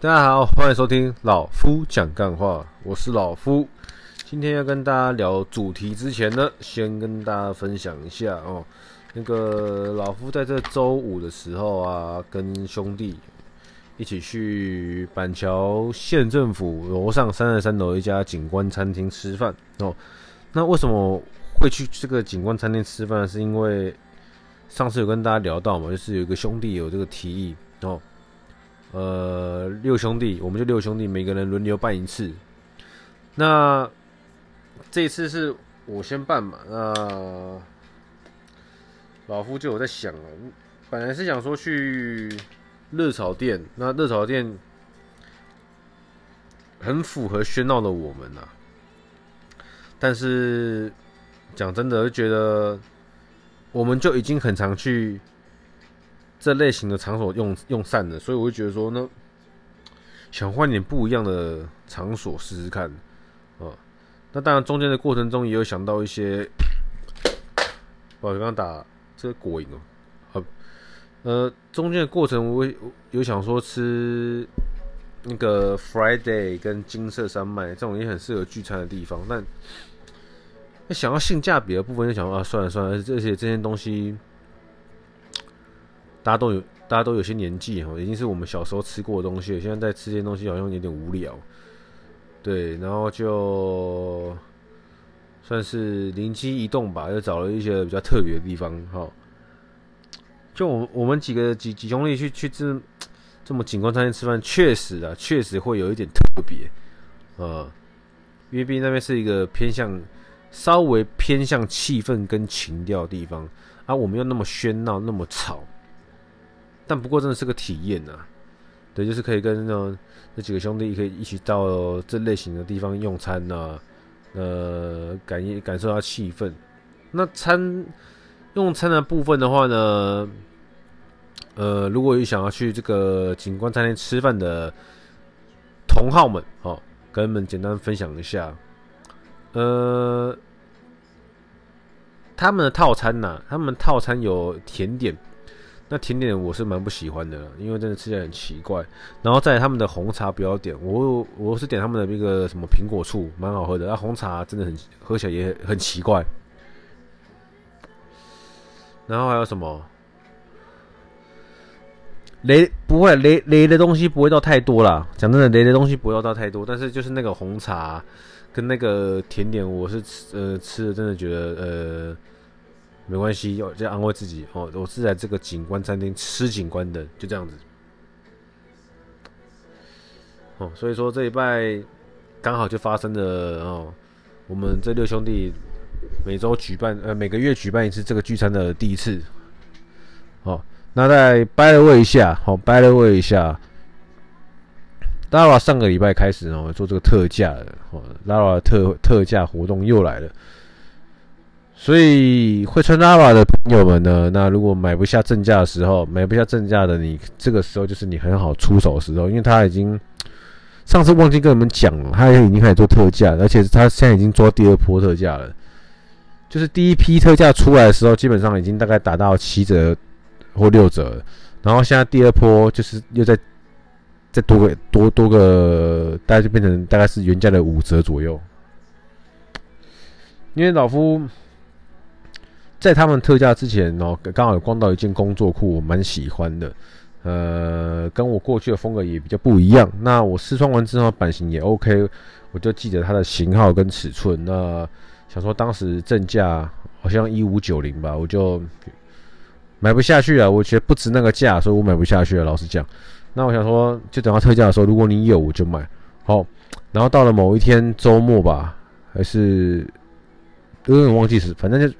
大家好，欢迎收听老夫讲干话，我是老夫。今天要跟大家聊主题之前呢，先跟大家分享一下哦。那个老夫在这周五的时候啊，跟兄弟一起去板桥县政府楼上三十三楼一家景观餐厅吃饭哦。那为什么会去这个景观餐厅吃饭？是因为上次有跟大家聊到嘛，就是有一个兄弟有这个提议哦。呃，六兄弟，我们就六兄弟，每个人轮流办一次。那这一次是我先办嘛？那老夫就有在想了，本来是想说去热炒店，那热炒店很符合喧闹的我们呐。但是讲真的，就觉得我们就已经很常去。这类型的场所用用散了，所以我会觉得说呢，想换点不一样的场所试试看，啊，那当然中间的过程中也有想到一些，我刚刚打这个果蝇哦，好，呃，中间的过程我有想说吃那个 Friday 跟金色山脉这种也很适合聚餐的地方，但想要性价比的部分就想啊，算了算了，而且这些东西。大家都有，大家都有些年纪哈，已经是我们小时候吃过的东西。现在在吃这些东西好像有点无聊，对，然后就算是灵机一动吧，又找了一些比较特别的地方哈。就我们我们几个几几兄弟去去这这么景观餐厅吃饭，确实啊，确实会有一点特别，呃，因为毕竟那边是一个偏向稍微偏向气氛跟情调的地方，而我们又那么喧闹，那么吵。但不过真的是个体验呐，对，就是可以跟那那几个兄弟可以一起到这类型的地方用餐呐，呃，感感受下气氛。那餐用餐的部分的话呢，呃，如果有想要去这个景观餐厅吃饭的同好们，好，跟你们简单分享一下，呃，他们的套餐呐，他们套餐有甜点。那甜点我是蛮不喜欢的，因为真的吃起来很奇怪。然后在他们的红茶不要点，我我是点他们的那个什么苹果醋，蛮好喝的。那红茶真的很喝起来也很奇怪。然后还有什么？雷不会雷雷的东西不会到太多啦。讲真的，雷的东西不会到太多。但是就是那个红茶跟那个甜点，我是吃呃吃的真的觉得呃。没关系，要这样安慰自己哦。我是在这个景观餐厅吃景观的，就这样子。哦，所以说这一拜刚好就发生了哦。我们这六兄弟每周举办呃每个月举办一次这个聚餐的第一次。哦，那再掰了位一下，好掰了位一下。Lara 上个礼拜开始哦做这个特价的哦，Lara 特特价活动又来了。所以会穿 Zara 的朋友们呢，那如果买不下正价的时候，买不下正价的你，这个时候就是你很好出手的时候，因为他已经 上次忘记跟你们讲了，他已经开始做特价，而且他现在已经做第二波特价了。就是第一批特价出来的时候，基本上已经大概打到七折或六折，然后现在第二波就是又再再多个多多个，大概就变成大概是原价的五折左右。因为老夫。在他们特价之前哦，刚好有逛到一件工作裤，我蛮喜欢的。呃，跟我过去的风格也比较不一样。那我试穿完之后，版型也 OK，我就记得它的型号跟尺寸。那想说当时正价好像一五九零吧，我就买不下去了。我觉得不值那个价，所以我买不下去了。老实讲，那我想说，就等到特价的时候，如果你有，我就买。好，然后到了某一天周末吧，还是有点忘记是，反正就。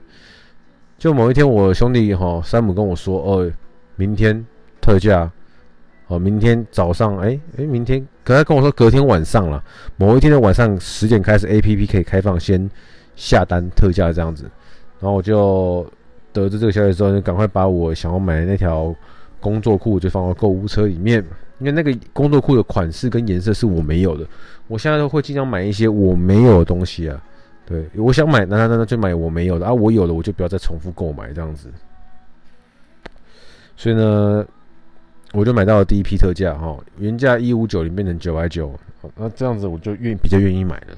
就某一天，我兄弟哈山姆跟我说：“哦，明天特价，哦，明天早上，哎、哎、明天，可他跟我说隔天晚上了，某一天的晚上十点开始，APP 可以开放先下单特价这样子。然后我就得知这个消息之后，就赶快把我想要买的那条工作裤就放到购物车里面，因为那个工作裤的款式跟颜色是我没有的。我现在都会经常买一些我没有的东西啊。”对，我想买，那那那就买我没有的啊，我有的我就不要再重复购买这样子。所以呢，我就买到了第一批特价哈，原价一五九零变成九百九，那这样子我就愿比较愿意买了。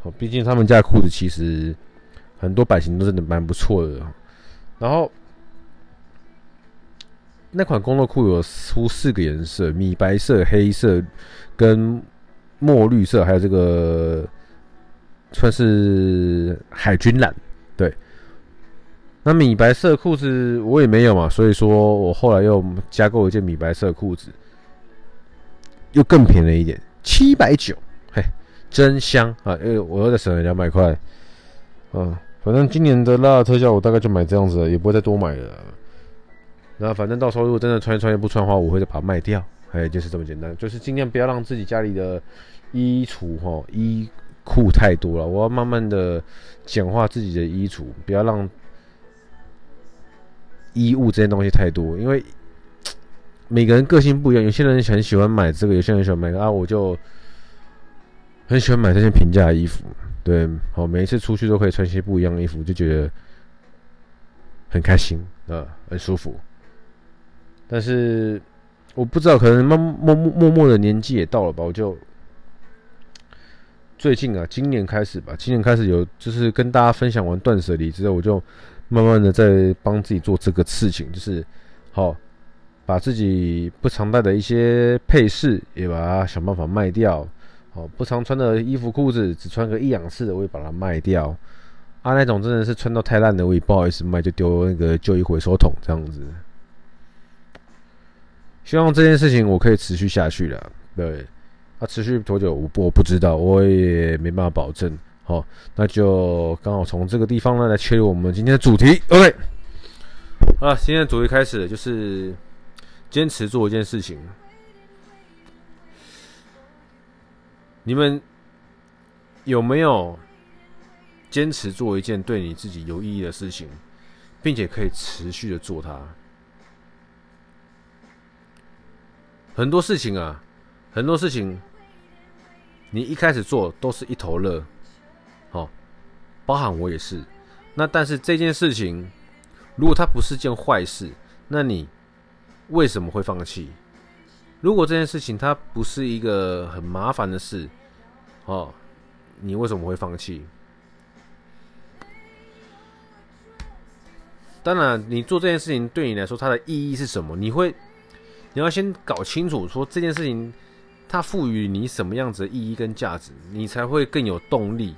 好，毕竟他们家裤子其实很多版型都真的蛮不错的。然后那款工作裤有出四个颜色：米白色、黑色跟墨绿色，还有这个算是海军蓝。对。那米白色裤子我也没有嘛，所以说我后来又加购一件米白色裤子，又更便宜一点，七百九，嘿，真香啊！因为我又再省了两百块，嗯，反正今年的拉特效我大概就买这样子了，也不会再多买了。那反正到时候如果真的穿一穿又不穿的话，我会再把它卖掉，哎，就是这么简单，就是尽量不要让自己家里的衣橱哈衣裤太多了，我要慢慢的简化自己的衣橱，不要让。衣物这些东西太多，因为每个人个性不一样，有些人很喜欢买这个，有些人喜欢买个啊，我就很喜欢买这些平价衣服，对，好，每一次出去都可以穿些不一样的衣服，就觉得很开心啊，很舒服。但是我不知道，可能默默默默的年纪也到了吧，我就最近啊，今年开始吧，今年开始有就是跟大家分享完断舍离之后，我就。慢慢的在帮自己做这个事情，就是好把自己不常戴的一些配饰也把它想办法卖掉，好不常穿的衣服裤子只穿个一两次的我也把它卖掉，啊那种真的是穿到太烂的我也不好意思卖，就丢那个旧衣回收桶这样子。希望这件事情我可以持续下去了，对，啊持续多久我不我不知道，我也没办法保证。好，那就刚好从这个地方呢来切入我们今天的主题。OK，好了，今天的主题开始，就是坚持做一件事情。你们有没有坚持做一件对你自己有意义的事情，并且可以持续的做它？很多事情啊，很多事情，你一开始做都是一头热。包含我也是，那但是这件事情，如果它不是件坏事，那你为什么会放弃？如果这件事情它不是一个很麻烦的事，哦，你为什么会放弃？当然，你做这件事情对你来说它的意义是什么？你会，你要先搞清楚说这件事情它赋予你什么样子的意义跟价值，你才会更有动力。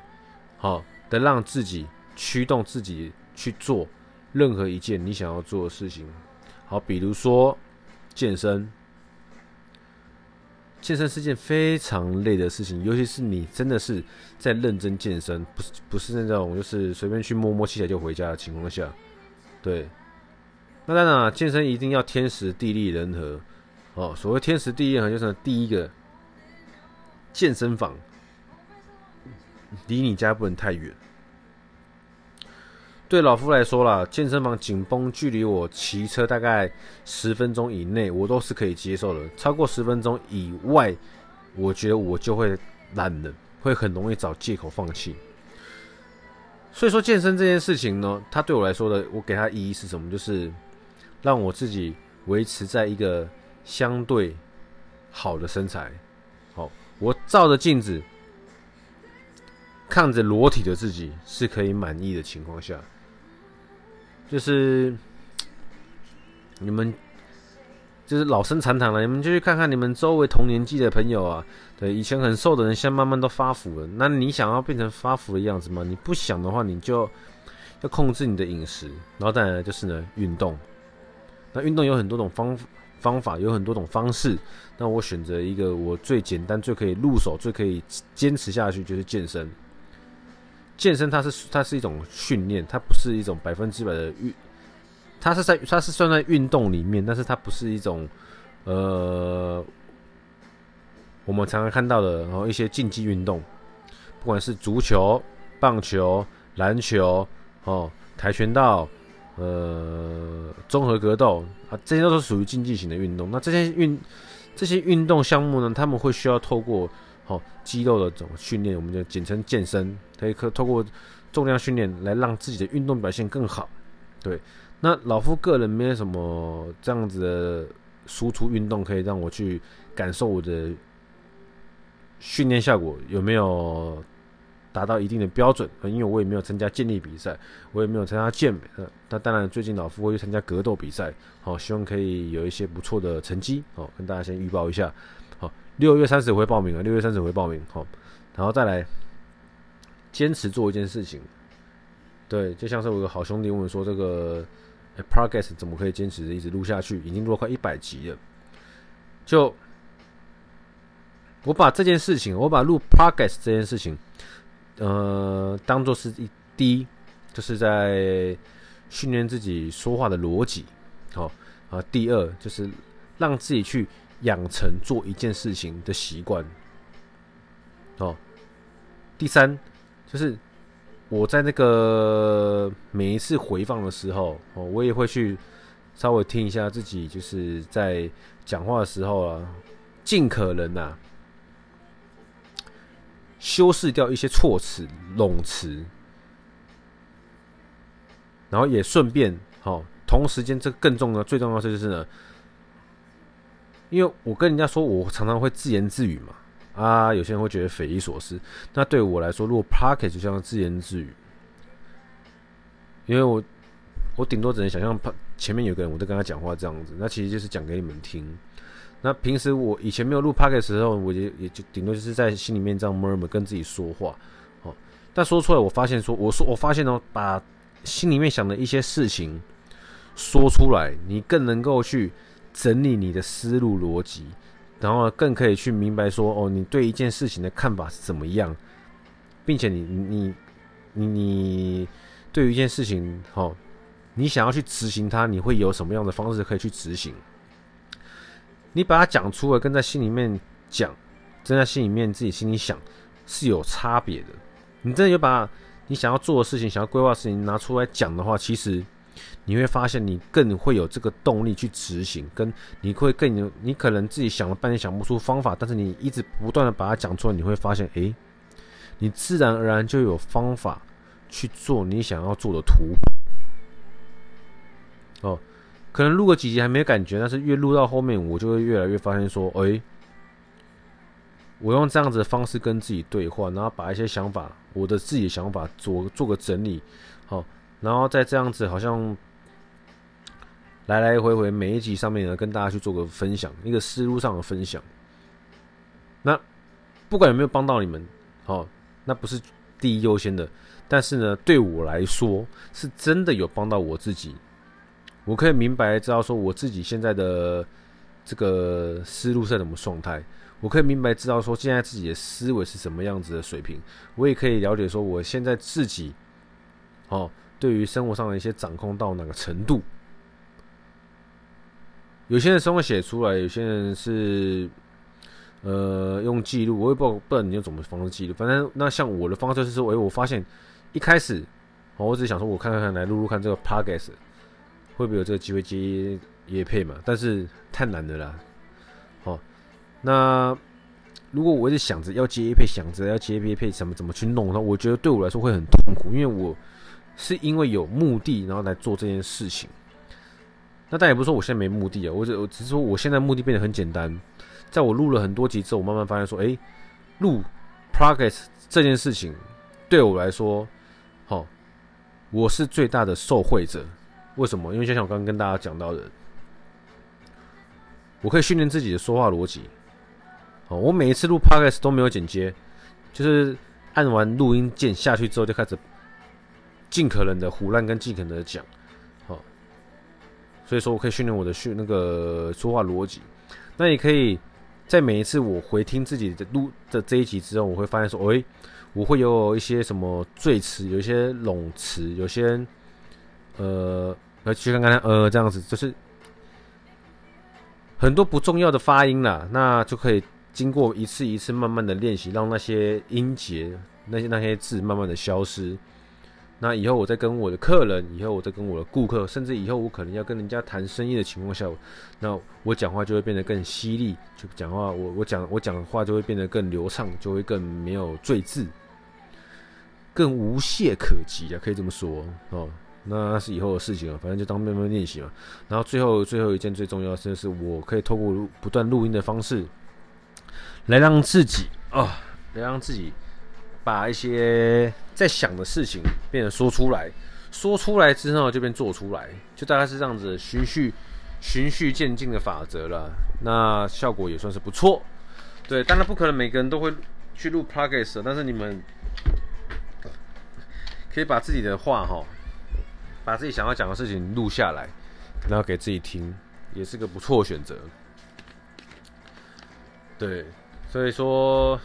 好。的让自己驱动自己去做任何一件你想要做的事情，好，比如说健身。健身是件非常累的事情，尤其是你真的是在认真健身，不是不是那种就是随便去摸摸器材就回家的情况下，对。那当然啊，健身一定要天时地利人和。哦，所谓天时地利人和，就是第一个健身房。离你家不能太远。对老夫来说啦，健身房紧绷，距离我骑车大概十分钟以内，我都是可以接受的。超过十分钟以外，我觉得我就会懒了，会很容易找借口放弃。所以说，健身这件事情呢，它对我来说的，我给它意义是什么？就是让我自己维持在一个相对好的身材。我照着镜子。看着裸体的自己是可以满意的情况下，就是 你们就是老生常谈了，你们就去看看你们周围同年纪的朋友啊，对，以前很瘦的人，现在慢慢都发福了。那你想要变成发福的样子吗？你不想的话，你就要控制你的饮食，然后再来就是呢，运动。那运动有很多种方法方法，有很多种方式。那我选择一个我最简单、最可以入手、最可以坚持下去，就是健身。健身它是它是一种训练，它不是一种百分之百的运，它是在它是算在运动里面，但是它不是一种呃我们常常看到的，然后一些竞技运动，不管是足球、棒球、篮球哦、跆拳道、呃综合格斗啊，这些都是属于竞技型的运动。那这些运这些运动项目呢，他们会需要透过。好，肌肉的这种训练，我们就简称健身，可以可透过重量训练来让自己的运动表现更好。对，那老夫个人没有什么这样子的输出运动可以让我去感受我的训练效果有没有达到一定的标准。因为我也没有参加健力比赛，我也没有参加健美。那当然，最近老夫会去参加格斗比赛，好，希望可以有一些不错的成绩。好，跟大家先预报一下。好，六月三十会报名啊，六月三十会报名。好，然后再来坚持做一件事情。对，就像是我有个好兄弟问说：“这个 Progress 怎么可以坚持一直录下去？已经录了快一百集了。”就我把这件事情，我把录 progress 这件事情，呃，当做是一第一，就是在训练自己说话的逻辑，好啊。第二，就是让自己去养成做一件事情的习惯，哦。第三，就是。我在那个每一次回放的时候，哦，我也会去稍微听一下自己，就是在讲话的时候啊，尽可能啊，修饰掉一些措辞、冗词，然后也顺便，好，同时间这个更重要、最重要的就是呢，因为我跟人家说，我常常会自言自语嘛。啊，有些人会觉得匪夷所思。那对我来说，如果 Podcast 就像自言自语，因为我我顶多只能想象他前面有个人，我在跟他讲话这样子。那其实就是讲给你们听。那平时我以前没有录 Podcast 的时候，我也也就顶多就是在心里面这样 murmur 跟自己说话。哦，但说出来，我发现说，我说我发现哦，把心里面想的一些事情说出来，你更能够去整理你的思路逻辑。然后更可以去明白说，哦，你对一件事情的看法是怎么样，并且你你你你对于一件事情，哦，你想要去执行它，你会有什么样的方式可以去执行？你把它讲出来，跟在心里面讲，真在心里面自己心里想是有差别的。你真的有把你想要做的事情、想要规划的事情拿出来讲的话，其实。你会发现，你更会有这个动力去执行，跟你会更有，你可能自己想了半天想不出方法，但是你一直不断的把它讲出来，你会发现，诶，你自然而然就有方法去做你想要做的图。哦，可能录个几集还没感觉，但是越录到后面，我就会越来越发现说，诶，我用这样子的方式跟自己对话，然后把一些想法，我的自己的想法做做个整理，好。然后再这样子，好像来来回回每一集上面呢，跟大家去做个分享，一个思路上的分享。那不管有没有帮到你们，哦，那不是第一优先的。但是呢，对我来说，是真的有帮到我自己。我可以明白知道说，我自己现在的这个思路是什么状态。我可以明白知道说，现在自己的思维是什么样子的水平。我也可以了解说，我现在自己，哦。对于生活上的一些掌控到哪个程度？有些人生活写出来，有些人是呃用记录，我也不知道不知道你用什么方式记录。反正那像我的方式是说，哎，我发现一开始哦，我只是想说，我看看看来录录看这个 Podcast 会不会有这个机会接业配嘛？但是太难的啦。好，那如果我一直想着要接业配，想着要接业配，怎么怎么去弄，那我觉得对我来说会很痛苦，因为我。是因为有目的，然后来做这件事情。那但也不是说我现在没目的啊，我只我只是说我现在目的变得很简单。在我录了很多集之后，我慢慢发现说，诶，录 Podcast 这件事情对我来说，好，我是最大的受惠者。为什么？因为就像我刚刚跟大家讲到的，我可以训练自己的说话逻辑。好，我每一次录 Podcast 都没有剪接，就是按完录音键下去之后就开始。尽可能的胡乱跟尽可能的讲，好，所以说我可以训练我的训那个说话逻辑。那也可以在每一次我回听自己的录的这一集之后，我会发现说，诶，我会有一些什么赘词，有一些冗词，有些呃，来去看看呃这样子，就是很多不重要的发音啦，那就可以经过一次一次慢慢的练习，让那些音节、那些那些字慢慢的消失。那以后我再跟我的客人，以后我再跟我的顾客，甚至以后我可能要跟人家谈生意的情况下，那我讲话就会变得更犀利，就讲话我我讲我讲话就会变得更流畅，就会更没有赘字，更无懈可击啊，可以这么说哦。那是以后的事情了，反正就当慢慢练习嘛。然后最后最后一件最重要的事就是，我可以透过不断录音的方式，来让自己啊、来让自己把一些在想的事情变得说出来，说出来之后就变做出来，就大概是这样子循序循序渐进的法则了。那效果也算是不错。对，当然不可能每个人都会去录 Podcast，但是你们可以把自己的话哈。把自己想要讲的事情录下来，然后给自己听，也是个不错的选择。对，所以说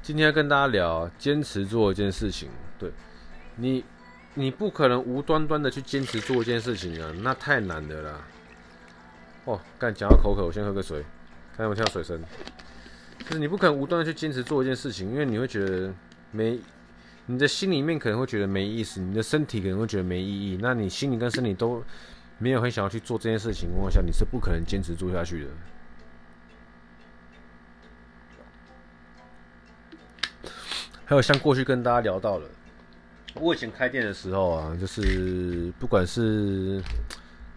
今天要跟大家聊，坚持做一件事情。对，你，你不可能无端端的去坚持做一件事情啊，那太难的啦。哦，刚讲到口渴，我先喝个水，看有没有听到水声。就是你不可能无端的去坚持做一件事情，因为你会觉得没。你的心里面可能会觉得没意思，你的身体可能会觉得没意义。那你心里跟身体都没有很想要去做这件事情情况下，你是不可能坚持做下去的。还有像过去跟大家聊到了，我以前开店的时候啊，就是不管是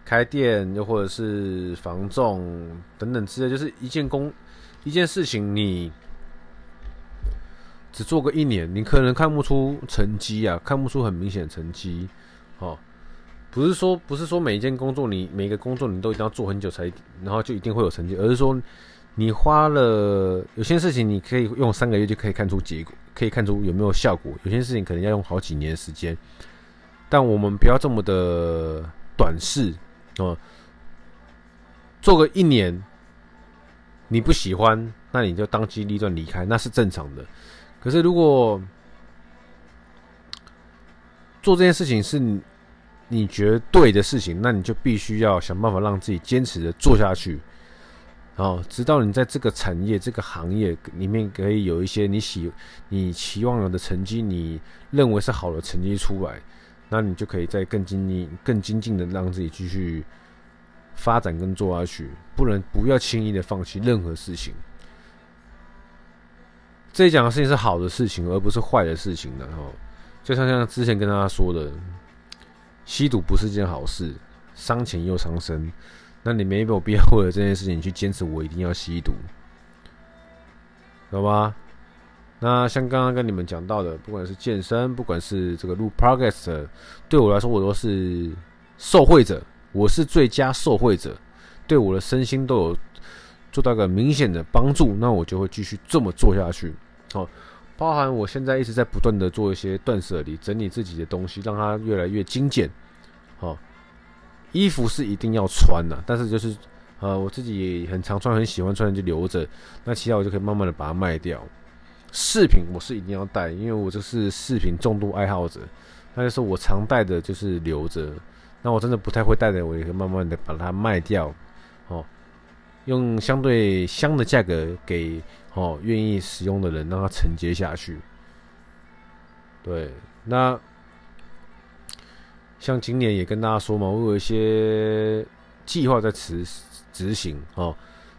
开店又或者是房仲等等之类，就是一件工一件事情你。只做个一年，你可能看不出成绩啊，看不出很明显成绩，哦，不是说不是说每一件工作你每个工作你都一定要做很久才，然后就一定会有成绩，而是说你花了有些事情你可以用三个月就可以看出结果，可以看出有没有效果，有些事情可能要用好几年时间，但我们不要这么的短视哦，做个一年你不喜欢，那你就当机立断离开，那是正常的。可是，如果做这件事情是你你觉得对的事情，那你就必须要想办法让自己坚持的做下去，然后直到你在这个产业、这个行业里面可以有一些你喜、你期望有的成绩，你认为是好的成绩出来，那你就可以再更精进、更精进的让自己继续发展跟做下去，不能不要轻易的放弃任何事情。这讲的事情是好的事情，而不是坏的事情的哦。就像像之前跟大家说的，吸毒不是件好事，伤钱又伤身。那你没有必要为了这件事情去坚持，我一定要吸毒，懂吧？那像刚刚跟你们讲到的，不管是健身，不管是这个录 Podcast，对我来说，我都是受惠者，我是最佳受惠者，对我的身心都有做到个明显的帮助，那我就会继续这么做下去。哦，包含我现在一直在不断的做一些断舍离，整理自己的东西，让它越来越精简。哦，衣服是一定要穿的，但是就是呃，我自己很常穿，很喜欢穿的就留着。那其他我就可以慢慢的把它卖掉。饰品我是一定要带，因为我就是饰品重度爱好者。那就是我常带的，就是留着。那我真的不太会带的，我也可以慢慢的把它卖掉。用相对香的价格给。哦，愿意使用的人让他承接下去。对，那像今年也跟大家说嘛，我有一些计划在执执行哦。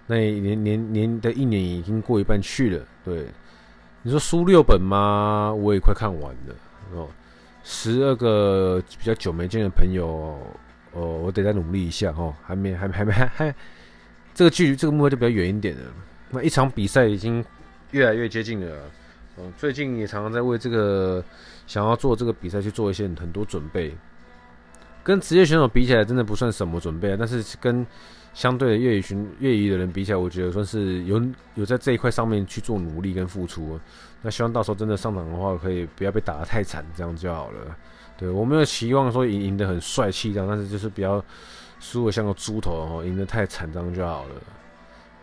那年年年的一年已经过一半去了。对，你说书六本吗？我也快看完了哦。十二个比较久没见的朋友，哦，我得再努力一下哦。还没，还没，还没，还还这个距离这个目标就比较远一点了。那一场比赛已经越来越接近了，嗯，最近也常常在为这个想要做这个比赛去做一些很多准备。跟职业选手比起来，真的不算什么准备啊。但是跟相对的业余选业余的人比起来，我觉得算是有有在这一块上面去做努力跟付出。那希望到时候真的上场的话，可以不要被打得太惨，这样就好了。对，我没有期望说赢赢得很帅气这样，但是就是比较输的像个猪头哦，赢得太惨这样就好了。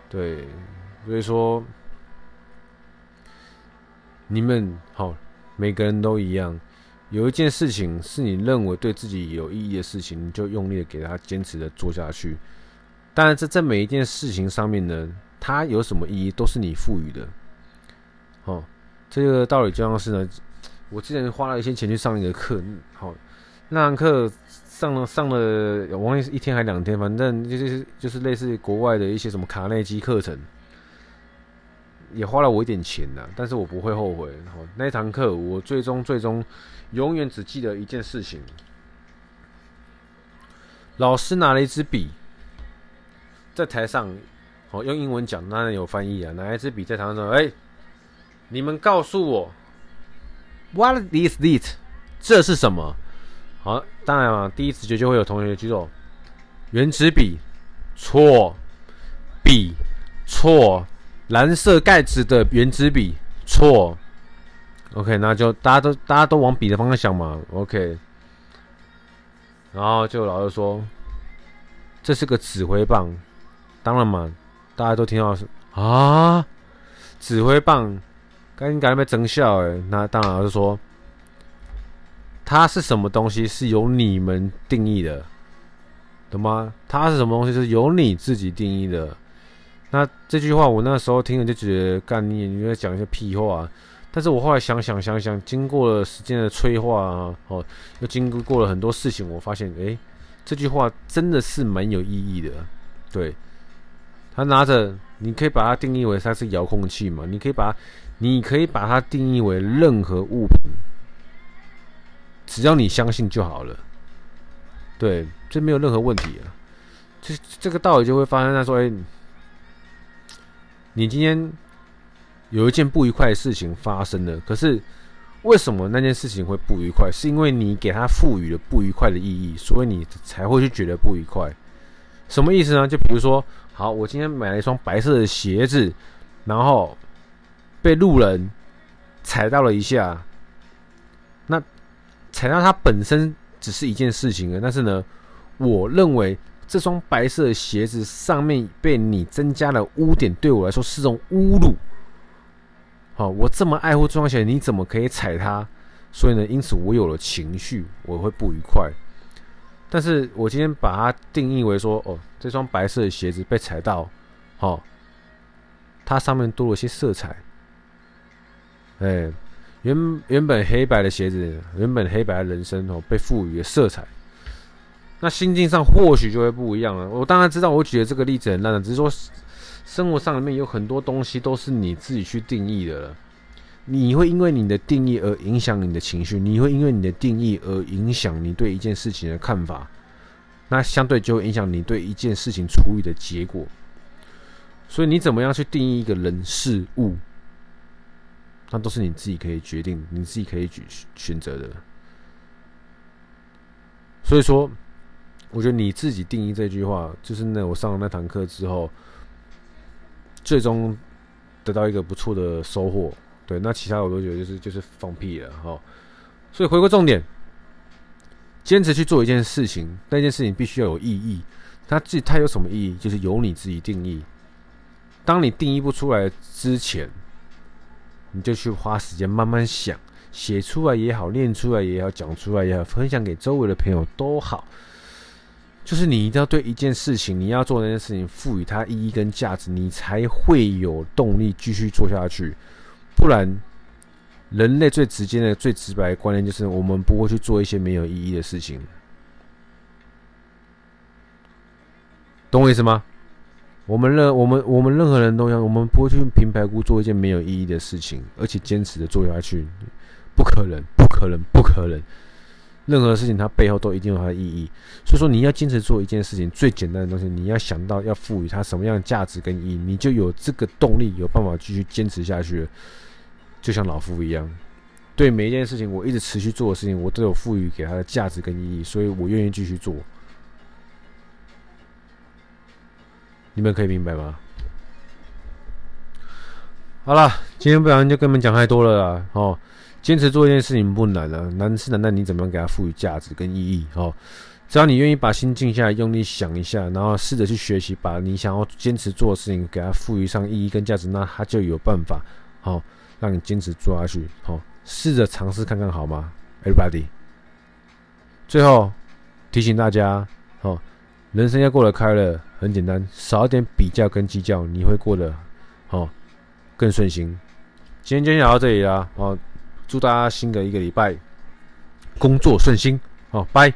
对。所以说，你们好，每个人都一样。有一件事情是你认为对自己有意义的事情，你就用力的给他坚持的做下去。当然，这在每一件事情上面呢，它有什么意义，都是你赋予的。哦，这个道理就像是呢，我之前花了一些钱去上一个课，好，那堂课上了上了，我忘记是一天还两天，反正就是就是类似国外的一些什么卡内基课程。也花了我一点钱呐，但是我不会后悔。那堂课，我最终最终永远只记得一件事情，老师拿了一支笔，在台上，哦，用英文讲，当然有翻译啊。拿一支笔在台上说：“哎，你们告诉我，What is it？这是什么？”好，当然啊，第一直觉就会有同学举手，原子笔，错，笔，错，蓝色盖子的原子笔，错。OK，那就大家都大家都往笔的方向想嘛。OK，然后就老师说，这是个指挥棒。当然嘛，大家都听到是啊，指挥棒，赶紧赶紧被整笑诶。那当然老师说，它是什么东西是由你们定义的，懂吗？它是什么东西是由你自己定义的。那这句话我那时候听了就觉得，干你你在讲一些屁话。但是我后来想想想想，经过了时间的催化啊，哦，又经过过了很多事情，我发现，诶、这句话真的是蛮有意义的。对，他拿着，你可以把它定义为它是遥控器嘛？你可以把，你可以把它定义为任何物品，只要你相信就好了。对，这没有任何问题啊。这这个道理就会发生在说，诶、欸，你今天。有一件不愉快的事情发生了，可是为什么那件事情会不愉快？是因为你给它赋予了不愉快的意义，所以你才会去觉得不愉快。什么意思呢？就比如说，好，我今天买了一双白色的鞋子，然后被路人踩到了一下。那踩到它本身只是一件事情啊，但是呢，我认为这双白色的鞋子上面被你增加了污点，对我来说是种侮辱。好，我这么爱护这双鞋，你怎么可以踩它？所以呢，因此我有了情绪，我会不愉快。但是我今天把它定义为说，哦，这双白色的鞋子被踩到，好，它上面多了些色彩。哎，原原本黑白的鞋子，原本黑白的人生哦，被赋予了色彩。那心境上或许就会不一样了。我当然知道，我举的这个例子很烂的，只是说。生活上里面有很多东西都是你自己去定义的了，你会因为你的定义而影响你的情绪，你会因为你的定义而影响你对一件事情的看法，那相对就会影响你对一件事情处理的结果。所以你怎么样去定义一个人事物，那都是你自己可以决定，你自己可以选选择的。所以说，我觉得你自己定义这句话，就是那我上了那堂课之后。最终得到一个不错的收获，对，那其他我都觉得就是就是放屁了哈。所以回归重点，坚持去做一件事情，那件事情必须要有意义。它自它有什么意义？就是由你自己定义。当你定义不出来之前，你就去花时间慢慢想，写出来也好，念出来也好，讲出来也好，分享给周围的朋友都好。就是你一定要对一件事情，你要做那件事情，赋予它意义跟价值，你才会有动力继续做下去。不然，人类最直接的、最直白的观念就是，我们不会去做一些没有意义的事情。懂我意思吗？我们任我们我们任何人都一样，我们不会去平白无故做一件没有意义的事情，而且坚持的做下去，不可能，不可能，不可能。任何事情，它背后都一定有它的意义。所以说，你要坚持做一件事情，最简单的东西，你要想到要赋予它什么样的价值跟意义，你就有这个动力，有办法继续坚持下去。就像老夫一样，对每一件事情，我一直持续做的事情，我都有赋予给它的价值跟意义，所以我愿意继续做。你们可以明白吗？好了，今天不然就跟你们讲太多了啦，哦。坚持做一件事情不难啊，难是难在你怎么样给它赋予价值跟意义哦。只要你愿意把心静下来，用力想一下，然后试着去学习，把你想要坚持做的事情给它赋予上意义跟价值，那它就有办法好让你坚持做下去。好，试着尝试看看好吗？Everybody，最后提醒大家，哦，人生要过得快乐，很简单，少一点比较跟计较，你会过得好更顺心。今天就讲到这里啦，哦。祝大家新的一个礼拜工作顺心，好，拜。